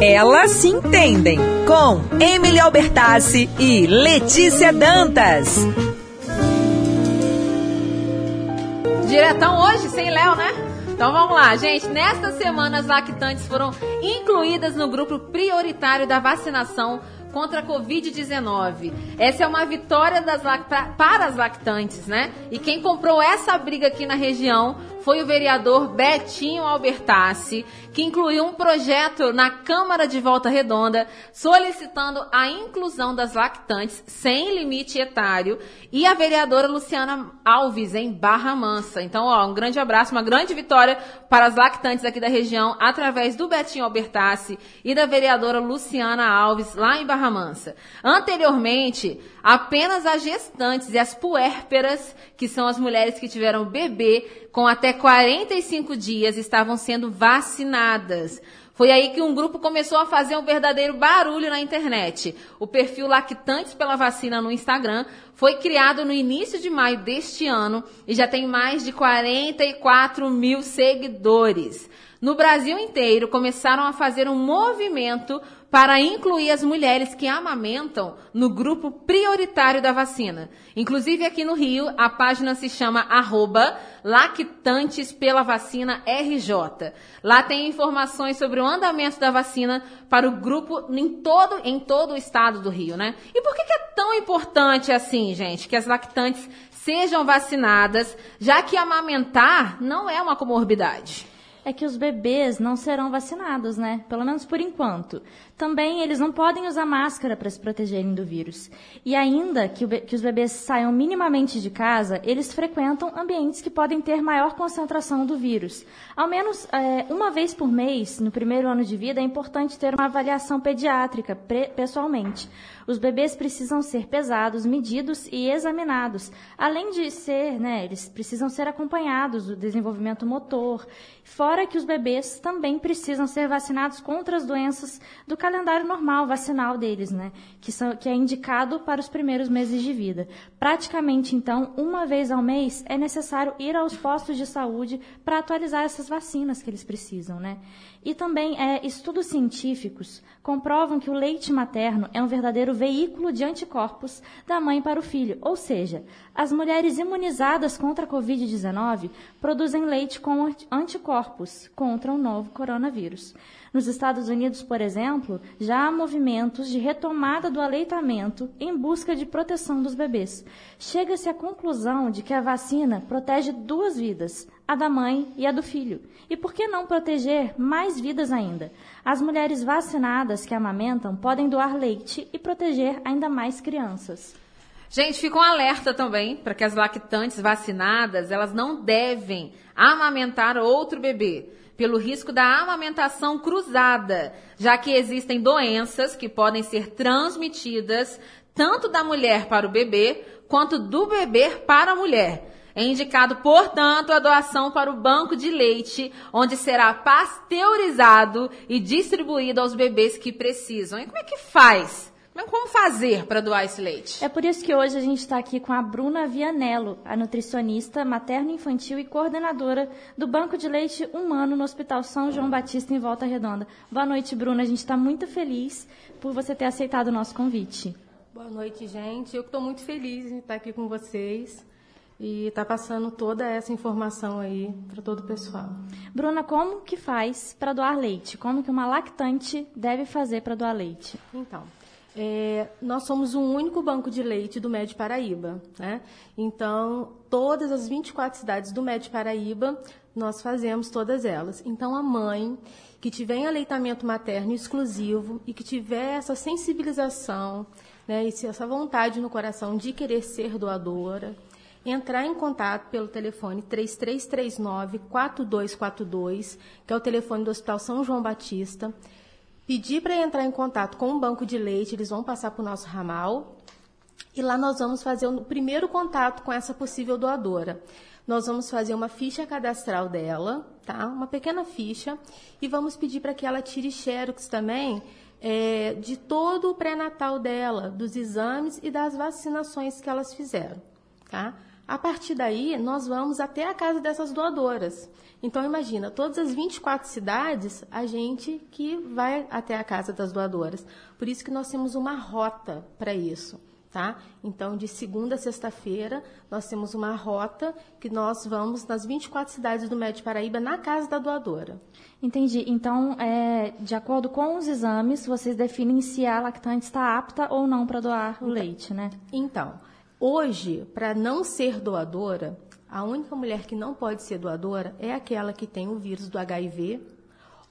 Elas se entendem com Emily Albertassi e Letícia Dantas. Diretão hoje, sem Léo, né? Então vamos lá, gente. Nesta semana, as lactantes foram incluídas no grupo prioritário da vacinação contra a Covid-19. Essa é uma vitória das, para as lactantes, né? E quem comprou essa briga aqui na região foi o vereador Betinho Albertassi, que incluiu um projeto na Câmara de Volta Redonda solicitando a inclusão das lactantes sem limite etário e a vereadora Luciana Alves em Barra Mansa. Então, ó, um grande abraço, uma grande vitória para as lactantes aqui da região através do Betinho Albertassi e da vereadora Luciana Alves lá em Barra Mansa. Anteriormente, apenas as gestantes e as puérperas, que são as mulheres que tiveram bebê com até 45 dias, estavam sendo vacinadas. Foi aí que um grupo começou a fazer um verdadeiro barulho na internet. O perfil Lactantes pela Vacina no Instagram foi criado no início de maio deste ano e já tem mais de 44 mil seguidores. No Brasil inteiro, começaram a fazer um movimento para incluir as mulheres que amamentam no grupo prioritário da vacina. Inclusive aqui no Rio, a página se chama arroba Lactantes pela Vacina RJ. Lá tem informações sobre o andamento da vacina para o grupo em todo, em todo o estado do Rio, né? E por que, que é tão importante assim, gente, que as lactantes sejam vacinadas, já que amamentar não é uma comorbidade? É que os bebês não serão vacinados, né? Pelo menos por enquanto. Também eles não podem usar máscara para se protegerem do vírus. E ainda que, que, os bebês saiam minimamente de casa, eles frequentam ambientes que podem ter maior concentração do vírus. Ao menos é, uma vez por mês, no primeiro ano de vida, é importante ter uma avaliação pediátrica pessoalmente. Os bebês precisam ser pesados, medidos e examinados. Além de ser, né, eles precisam ser acompanhados do desenvolvimento motor. Fora que os bebês também precisam ser vacinados contra as doenças do calendário normal vacinal deles, né? Que, são, que é indicado para os primeiros meses de vida. Praticamente, então, uma vez ao mês é necessário ir aos postos de saúde para atualizar essas vacinas que eles precisam, né? E também é, estudos científicos comprovam que o leite materno é um verdadeiro veículo de anticorpos da mãe para o filho, ou seja, as mulheres imunizadas contra a Covid-19 produzem leite com anticorpos contra o novo coronavírus. Nos Estados Unidos, por exemplo, já há movimentos de retomada do aleitamento em busca de proteção dos bebês. Chega-se à conclusão de que a vacina protege duas vidas, a da mãe e a do filho. E por que não proteger mais vidas ainda? As mulheres vacinadas que amamentam podem doar leite e proteger ainda mais crianças. Gente, fica um alerta também para que as lactantes vacinadas, elas não devem amamentar outro bebê pelo risco da amamentação cruzada, já que existem doenças que podem ser transmitidas tanto da mulher para o bebê quanto do bebê para a mulher. É indicado, portanto, a doação para o banco de leite, onde será pasteurizado e distribuído aos bebês que precisam. E como é que faz? Mas como fazer para doar esse leite? É por isso que hoje a gente está aqui com a Bruna Vianello, a nutricionista materno-infantil e coordenadora do Banco de Leite Humano no Hospital São João Batista, em Volta Redonda. Boa noite, Bruna. A gente está muito feliz por você ter aceitado o nosso convite. Boa noite, gente. Eu estou muito feliz em estar aqui com vocês e estar tá passando toda essa informação aí para todo o pessoal. Bruna, como que faz para doar leite? Como que uma lactante deve fazer para doar leite? Então, é, nós somos o único banco de leite do Médio Paraíba. Né? Então, todas as 24 cidades do Médio Paraíba, nós fazemos todas elas. Então, a mãe que tiver em aleitamento materno exclusivo e que tiver essa sensibilização né, e essa vontade no coração de querer ser doadora, entrar em contato pelo telefone 3339-4242, que é o telefone do Hospital São João Batista pedir para entrar em contato com o banco de leite, eles vão passar para o nosso ramal. E lá nós vamos fazer o primeiro contato com essa possível doadora. Nós vamos fazer uma ficha cadastral dela, tá? Uma pequena ficha, e vamos pedir para que ela tire xerox também é, de todo o pré-natal dela, dos exames e das vacinações que elas fizeram, tá? A partir daí, nós vamos até a casa dessas doadoras. Então, imagina, todas as 24 cidades, a gente que vai até a casa das doadoras. Por isso que nós temos uma rota para isso. Tá? Então, de segunda a sexta-feira, nós temos uma rota que nós vamos nas 24 cidades do Médio Paraíba na casa da doadora. Entendi. Então, é, de acordo com os exames, vocês definem se a lactante está apta ou não para doar o leite, né? Então, hoje, para não ser doadora, a única mulher que não pode ser doadora é aquela que tem o vírus do HIV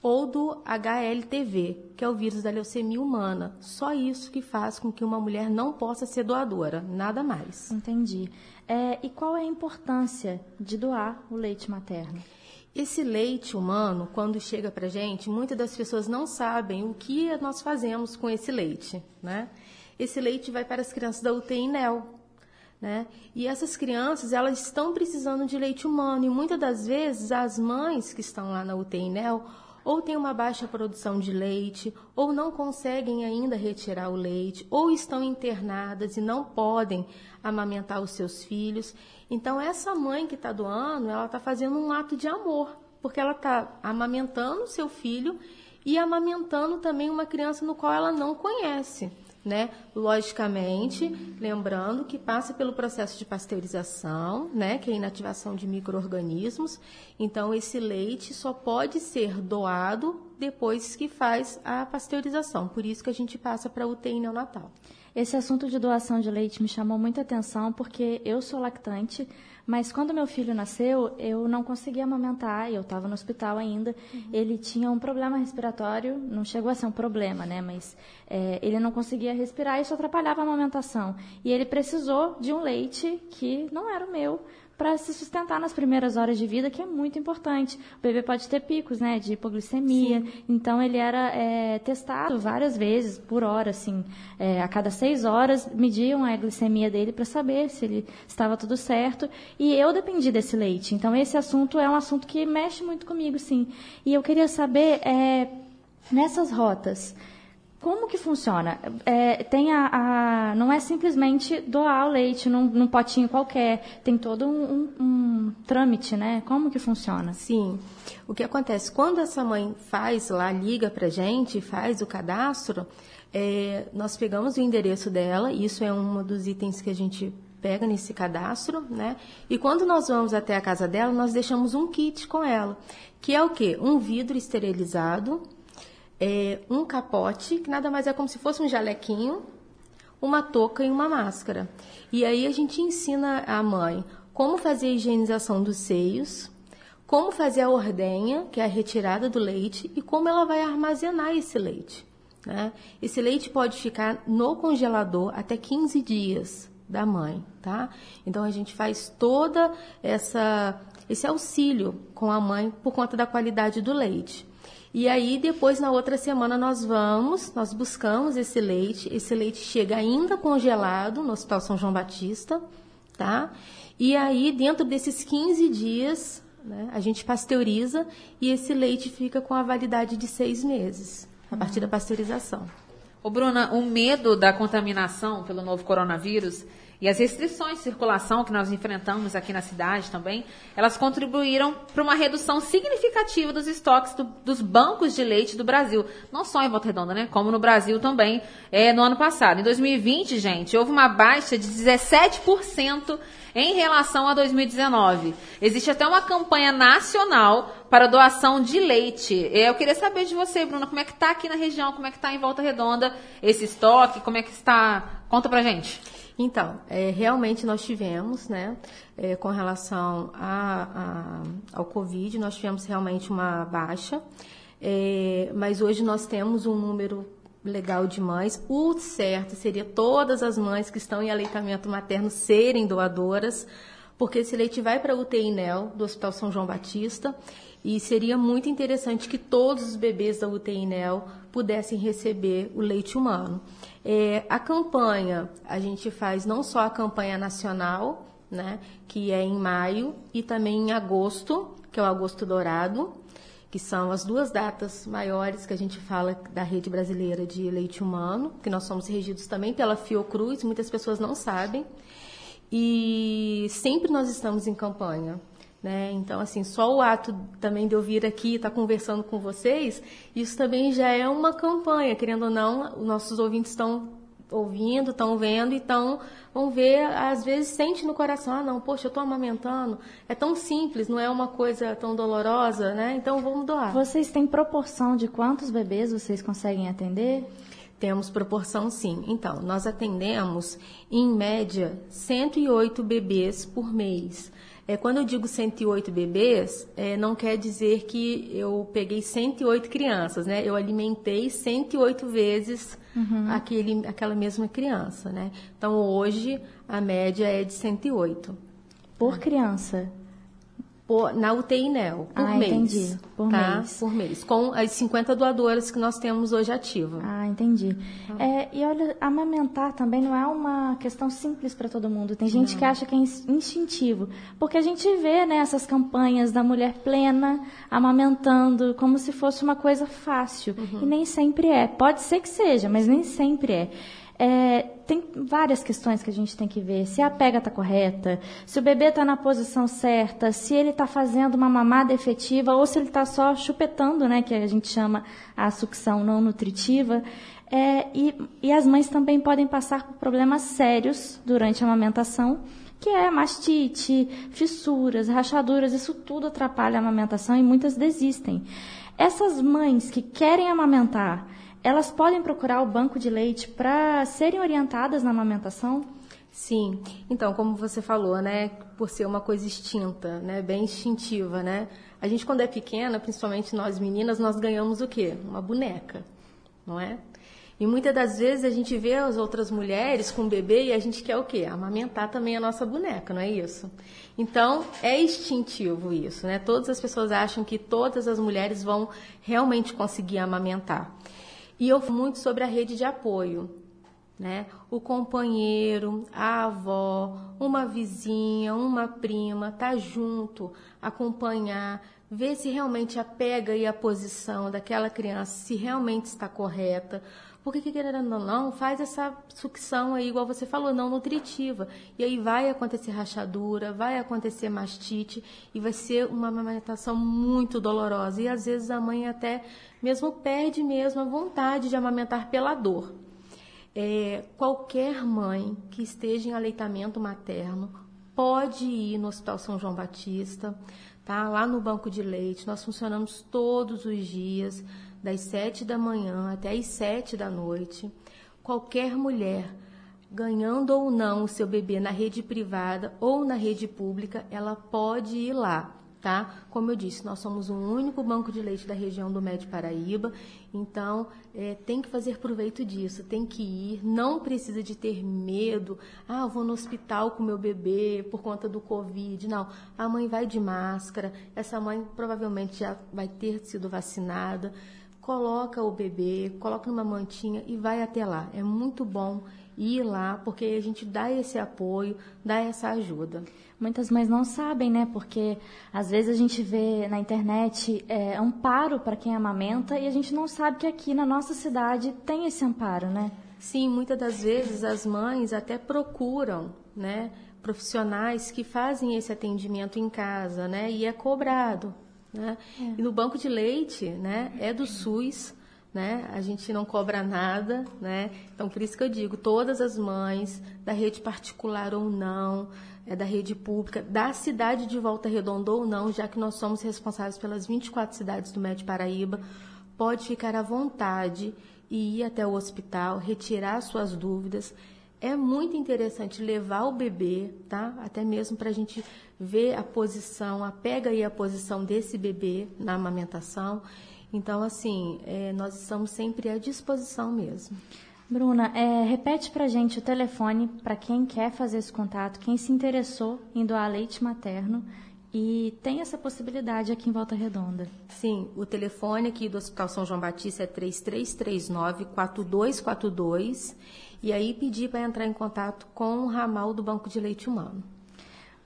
ou do HLTV, que é o vírus da leucemia humana. Só isso que faz com que uma mulher não possa ser doadora, nada mais. Entendi. É, e qual é a importância de doar o leite materno? Esse leite humano, quando chega para gente, muitas das pessoas não sabem o que nós fazemos com esse leite, né? Esse leite vai para as crianças da UTI NEL, né? E essas crianças, elas estão precisando de leite humano e muitas das vezes as mães que estão lá na UTI NEL ou têm uma baixa produção de leite, ou não conseguem ainda retirar o leite, ou estão internadas e não podem amamentar os seus filhos. Então, essa mãe que está doando, ela está fazendo um ato de amor, porque ela está amamentando o seu filho e amamentando também uma criança no qual ela não conhece né? Logicamente, lembrando que passa pelo processo de pasteurização, né? Que é a inativação de micro-organismos. Então, esse leite só pode ser doado depois que faz a pasteurização. Por isso que a gente passa para UTI neonatal. Esse assunto de doação de leite me chamou muita atenção porque eu sou lactante, mas quando meu filho nasceu, eu não conseguia amamentar, eu estava no hospital ainda. Uhum. Ele tinha um problema respiratório, não chegou a ser um problema, né? Mas é, ele não conseguia respirar e isso atrapalhava a amamentação. E ele precisou de um leite que não era o meu, para se sustentar nas primeiras horas de vida, que é muito importante. O bebê pode ter picos, né, de hipoglicemia. Sim. Então ele era é, testado várias vezes por hora, assim, é, a cada seis horas mediam a glicemia dele para saber se ele estava tudo certo. E eu dependi desse leite. Então esse assunto é um assunto que mexe muito comigo, sim. E eu queria saber é, nessas rotas como que funciona? É, tem a, a, não é simplesmente doar o leite num, num potinho qualquer, tem todo um, um, um, trâmite, né? Como que funciona? Sim. O que acontece? Quando essa mãe faz lá, liga pra gente, faz o cadastro, é, nós pegamos o endereço dela, isso é um dos itens que a gente pega nesse cadastro, né? E quando nós vamos até a casa dela, nós deixamos um kit com ela, que é o quê? Um vidro esterilizado, é, um capote, que nada mais é como se fosse um jalequinho, uma touca e uma máscara. E aí a gente ensina a mãe como fazer a higienização dos seios, como fazer a ordenha, que é a retirada do leite, e como ela vai armazenar esse leite. Né? Esse leite pode ficar no congelador até 15 dias da mãe, tá? Então a gente faz toda essa esse auxílio com a mãe por conta da qualidade do leite. E aí, depois, na outra semana, nós vamos, nós buscamos esse leite. Esse leite chega ainda congelado no Hospital São João Batista, tá? E aí, dentro desses 15 dias, né, a gente pasteuriza e esse leite fica com a validade de seis meses, a partir da pasteurização. Ô, Bruna, o medo da contaminação pelo novo coronavírus e as restrições de circulação que nós enfrentamos aqui na cidade também, elas contribuíram para uma redução significativa dos estoques do, dos bancos de leite do Brasil. Não só em Volta Redonda, né? Como no Brasil também é, no ano passado. Em 2020, gente, houve uma baixa de 17% em relação a 2019. Existe até uma campanha nacional para doação de leite. Eu queria saber de você, Bruna, como é que está aqui na região, como é que está em Volta Redonda esse estoque, como é que está... Conta pra gente. Então, é, realmente nós tivemos, né, é, com relação a, a, ao Covid, nós tivemos realmente uma baixa, é, mas hoje nós temos um número legal de mães. O certo seria todas as mães que estão em aleitamento materno serem doadoras, porque esse leite vai para a UTI NEL do Hospital São João Batista e seria muito interessante que todos os bebês da UTI NEL pudessem receber o leite humano. É, a campanha, a gente faz não só a campanha nacional, né, que é em maio, e também em agosto, que é o agosto dourado, que são as duas datas maiores que a gente fala da rede brasileira de leite humano, que nós somos regidos também pela Fiocruz, muitas pessoas não sabem. e sempre nós estamos em campanha. Né? Então, assim, só o ato também de eu vir aqui e estar tá conversando com vocês, isso também já é uma campanha, querendo ou não, os nossos ouvintes estão ouvindo, estão vendo, então vão ver, às vezes sente no coração, ah não, poxa, eu estou amamentando, é tão simples, não é uma coisa tão dolorosa, né? Então vamos doar. Vocês têm proporção de quantos bebês vocês conseguem atender? Temos proporção sim. Então, nós atendemos, em média, 108 bebês por mês. É, quando eu digo 108 bebês, é, não quer dizer que eu peguei 108 crianças, né? Eu alimentei 108 vezes uhum. aquele, aquela mesma criança, né? Então, hoje, a média é de 108. Por criança? Por, na UTI NEL, por ah, mês. Entendi. Por tá? mês. Por mês. Com as 50 doadoras que nós temos hoje ativa. Ah, entendi. Ah. É, e olha, amamentar também não é uma questão simples para todo mundo. Tem gente não. que acha que é instintivo. Porque a gente vê né, essas campanhas da mulher plena amamentando como se fosse uma coisa fácil. Uhum. E nem sempre é. Pode ser que seja, mas nem sempre é. É, tem várias questões que a gente tem que ver. Se a pega está correta, se o bebê está na posição certa, se ele está fazendo uma mamada efetiva ou se ele está só chupetando, né, que a gente chama a sucção não nutritiva. É, e, e as mães também podem passar por problemas sérios durante a amamentação, que é mastite, fissuras, rachaduras, isso tudo atrapalha a amamentação e muitas desistem. Essas mães que querem amamentar, elas podem procurar o banco de leite para serem orientadas na amamentação? Sim. Então, como você falou, né, por ser uma coisa extinta, né, bem instintiva, né? A gente quando é pequena, principalmente nós meninas, nós ganhamos o quê? Uma boneca, não é? E muitas das vezes a gente vê as outras mulheres com bebê e a gente quer o quê? Amamentar também a nossa boneca, não é isso? Então, é instintivo isso, né? Todas as pessoas acham que todas as mulheres vão realmente conseguir amamentar. E eu muito sobre a rede de apoio, né? O companheiro, a avó, uma vizinha, uma prima, tá junto, acompanhar, ver se realmente a pega e a posição daquela criança, se realmente está correta, porque, querendo ou não, faz essa sucção aí, igual você falou, não nutritiva. E aí vai acontecer rachadura, vai acontecer mastite e vai ser uma amamentação muito dolorosa. E às vezes a mãe até mesmo perde mesmo a vontade de amamentar pela dor. É, qualquer mãe que esteja em aleitamento materno pode ir no Hospital São João Batista, tá? Lá no banco de leite, nós funcionamos todos os dias das sete da manhã até as sete da noite, qualquer mulher, ganhando ou não o seu bebê na rede privada ou na rede pública, ela pode ir lá. Tá? Como eu disse, nós somos o único banco de leite da região do Médio Paraíba, então é, tem que fazer proveito disso, tem que ir, não precisa de ter medo, ah, eu vou no hospital com meu bebê por conta do Covid, não, a mãe vai de máscara, essa mãe provavelmente já vai ter sido vacinada, coloca o bebê, coloca numa mantinha e vai até lá. É muito bom ir lá, porque a gente dá esse apoio, dá essa ajuda. Muitas mães não sabem, né? Porque às vezes a gente vê na internet é, amparo para quem amamenta e a gente não sabe que aqui na nossa cidade tem esse amparo, né? Sim, muitas das vezes as mães até procuram, né? Profissionais que fazem esse atendimento em casa, né? E é cobrado. Né? É. E no banco de leite, né, é do SUS, né? A gente não cobra nada, né? Então por isso que eu digo, todas as mães da rede particular ou não, é da rede pública, da cidade de Volta Redonda ou não, já que nós somos responsáveis pelas 24 cidades do Médio Paraíba, pode ficar à vontade e ir até o hospital, retirar suas dúvidas. É muito interessante levar o bebê, tá? Até mesmo para a gente ver a posição, a pega e a posição desse bebê na amamentação. Então, assim, é, nós estamos sempre à disposição mesmo. Bruna, é, repete para gente o telefone para quem quer fazer esse contato, quem se interessou em doar leite materno e tem essa possibilidade aqui em Volta Redonda. Sim, o telefone aqui do Hospital São João Batista é 3339-4242 e aí pedir para entrar em contato com o ramal do Banco de Leite Humano.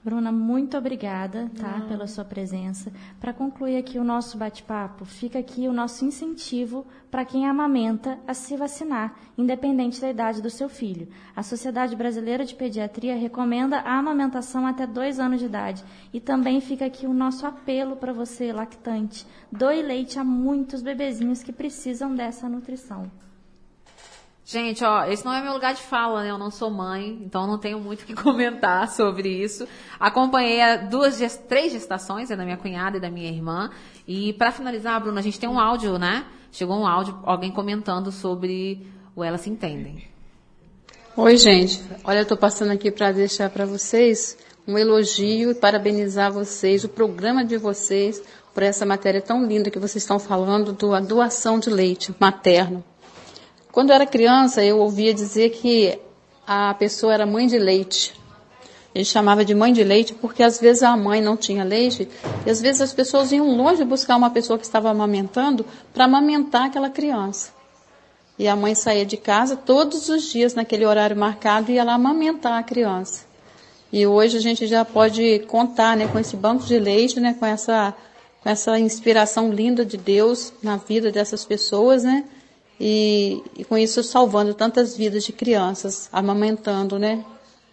Bruna, muito obrigada, tá, pela sua presença. Para concluir aqui o nosso bate-papo, fica aqui o nosso incentivo para quem amamenta a se vacinar, independente da idade do seu filho. A Sociedade Brasileira de Pediatria recomenda a amamentação até dois anos de idade. E também fica aqui o nosso apelo para você, lactante. Doe leite a muitos bebezinhos que precisam dessa nutrição. Gente, ó, esse não é meu lugar de fala, né? Eu não sou mãe, então não tenho muito o que comentar sobre isso. Acompanhei duas, três gestações, é da minha cunhada e da minha irmã. E para finalizar, Bruna, a gente tem um áudio, né? Chegou um áudio, alguém comentando sobre o Elas Se Entendem. Oi, gente. Olha, eu tô passando aqui para deixar para vocês um elogio e parabenizar vocês, o programa de vocês, por essa matéria tão linda que vocês estão falando, da doação de leite materno. Quando eu era criança, eu ouvia dizer que a pessoa era mãe de leite. Ele chamava de mãe de leite porque às vezes a mãe não tinha leite e às vezes as pessoas iam longe buscar uma pessoa que estava amamentando para amamentar aquela criança. E a mãe saía de casa todos os dias naquele horário marcado e ia lá amamentar a criança. E hoje a gente já pode contar né, com esse banco de leite, né, com, essa, com essa inspiração linda de Deus na vida dessas pessoas, né? E, e com isso salvando tantas vidas de crianças, amamentando, né?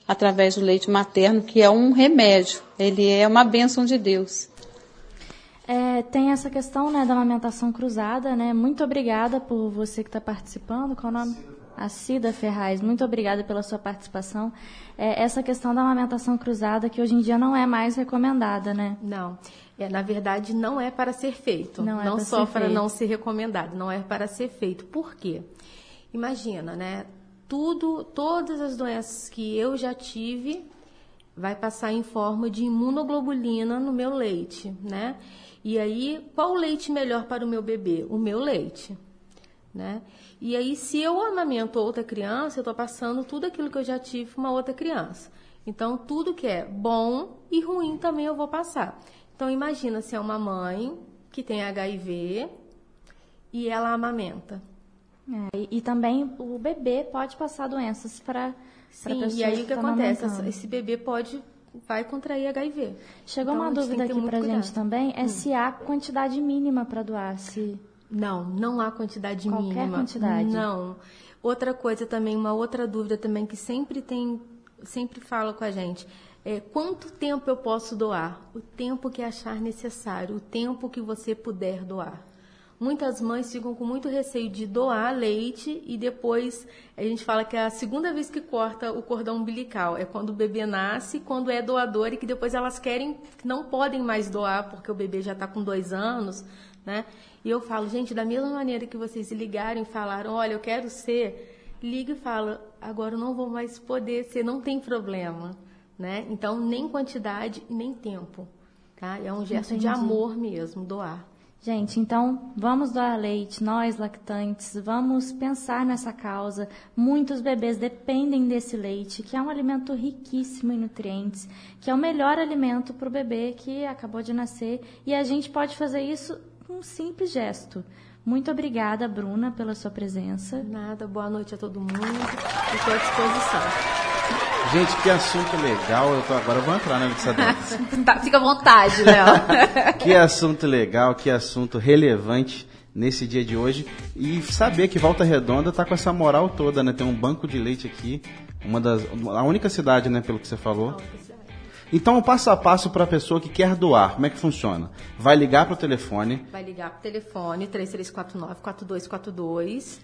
Através do leite materno, que é um remédio, ele é uma bênção de Deus. É, tem essa questão né, da amamentação cruzada, né? Muito obrigada por você que está participando. Qual o nome? A Cida Ferraz, muito obrigada pela sua participação. É, essa questão da amamentação cruzada que hoje em dia não é mais recomendada, né? Não. É, na verdade, não é para ser feito. Não, é não só para feito. não ser recomendado, não é para ser feito. Por quê? Imagina, né? Tudo, todas as doenças que eu já tive vai passar em forma de imunoglobulina no meu leite, né? E aí, qual o leite melhor para o meu bebê? O meu leite, né? E aí, se eu amamento outra criança, eu estou passando tudo aquilo que eu já tive para uma outra criança. Então, tudo que é bom e ruim também eu vou passar. Então imagina se é uma mãe que tem HIV e ela amamenta. É, e, e, também o bebê pode passar doenças para Sim, e aí o que tá acontece? Esse bebê pode vai contrair HIV. Chegou então, uma dúvida aqui para gente também, é hum. se há quantidade mínima para doar, se não, não há quantidade Qualquer mínima. Qualquer quantidade. Não. Outra coisa também, uma outra dúvida também que sempre tem, sempre fala com a gente é, quanto tempo eu posso doar? O tempo que achar necessário, o tempo que você puder doar. Muitas mães ficam com muito receio de doar leite e depois a gente fala que é a segunda vez que corta o cordão umbilical. É quando o bebê nasce, quando é doador e que depois elas querem, não podem mais doar porque o bebê já está com dois anos, né? E eu falo, gente, da mesma maneira que vocês ligaram e falaram, olha, eu quero ser, liga e fala, agora eu não vou mais poder ser, não tem problema né? Então, nem quantidade, nem tempo, tá? É um gesto Entendi. de amor mesmo, doar. Gente, então vamos doar leite, nós lactantes, vamos pensar nessa causa. Muitos bebês dependem desse leite, que é um alimento riquíssimo em nutrientes, que é o melhor alimento para o bebê que acabou de nascer. E a gente pode fazer isso com um simples gesto. Muito obrigada, Bruna, pela sua presença. Nada, boa noite a todo mundo. Estou à disposição. Gente, que assunto legal. Eu tô, agora eu vou entrar na Letícia Dantas. tá, fica à vontade, Léo. que assunto legal, que assunto relevante nesse dia de hoje. E saber que Volta Redonda tá com essa moral toda, né? Tem um banco de leite aqui. Uma das, a única cidade, né, pelo que você falou. Então, o passo a passo para a pessoa que quer doar, como é que funciona? Vai ligar para o telefone. Vai ligar para o telefone 3349-4242.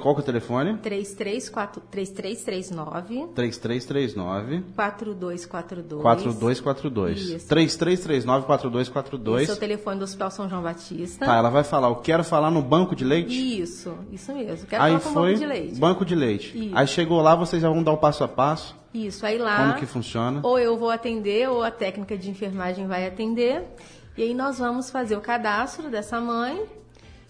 Qual que é o telefone? 3334, 3339. 3339. 4242. 4242. Isso. 3339 4242. Esse é o telefone do Hospital São João Batista. Tá, ela vai falar, eu quero falar no banco de leite? Isso, isso mesmo. Quero Aí falar foi banco de leite. Banco de leite. Isso. Aí chegou lá, vocês já vão dar o passo a passo. Isso, aí lá. Como que funciona? Ou eu vou atender, ou a técnica de enfermagem vai atender. E aí nós vamos fazer o cadastro dessa mãe.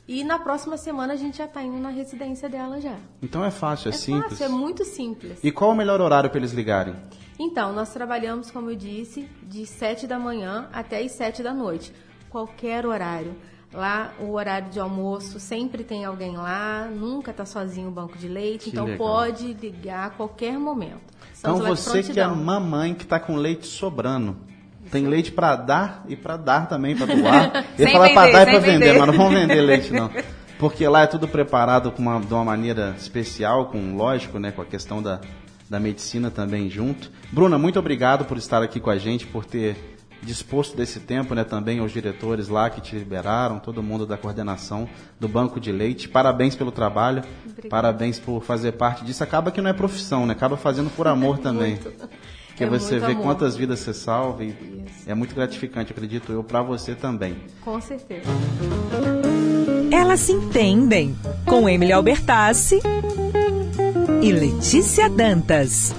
E na próxima semana a gente já está indo na residência dela já. Então é fácil, é, é simples. Fácil, é muito simples. E qual o melhor horário para eles ligarem? Então, nós trabalhamos, como eu disse, de 7 da manhã até as 7 da noite. Qualquer horário. Lá, o horário de almoço, sempre tem alguém lá, nunca está sozinho o banco de leite, que então legal. pode ligar a qualquer momento. Então você que é prontidão. mamãe que está com leite sobrando. Tem leite para dar e para dar também, para doar. Eu falar para dar e para vender, vender. mas não vamos vender leite não. Porque lá é tudo preparado com uma, de uma maneira especial, com lógico, né, com a questão da, da medicina também junto. Bruna, muito obrigado por estar aqui com a gente, por ter disposto desse tempo, né, também aos diretores lá que te liberaram, todo mundo da coordenação do Banco de Leite. Parabéns pelo trabalho, parabéns por fazer parte disso. Acaba que não é profissão, né? Acaba fazendo por amor também. Porque É você muito vê amor. quantas vidas você salva e é muito gratificante, acredito eu, para você também. Com certeza. Elas se entendem com Emily Albertassi e Letícia Dantas.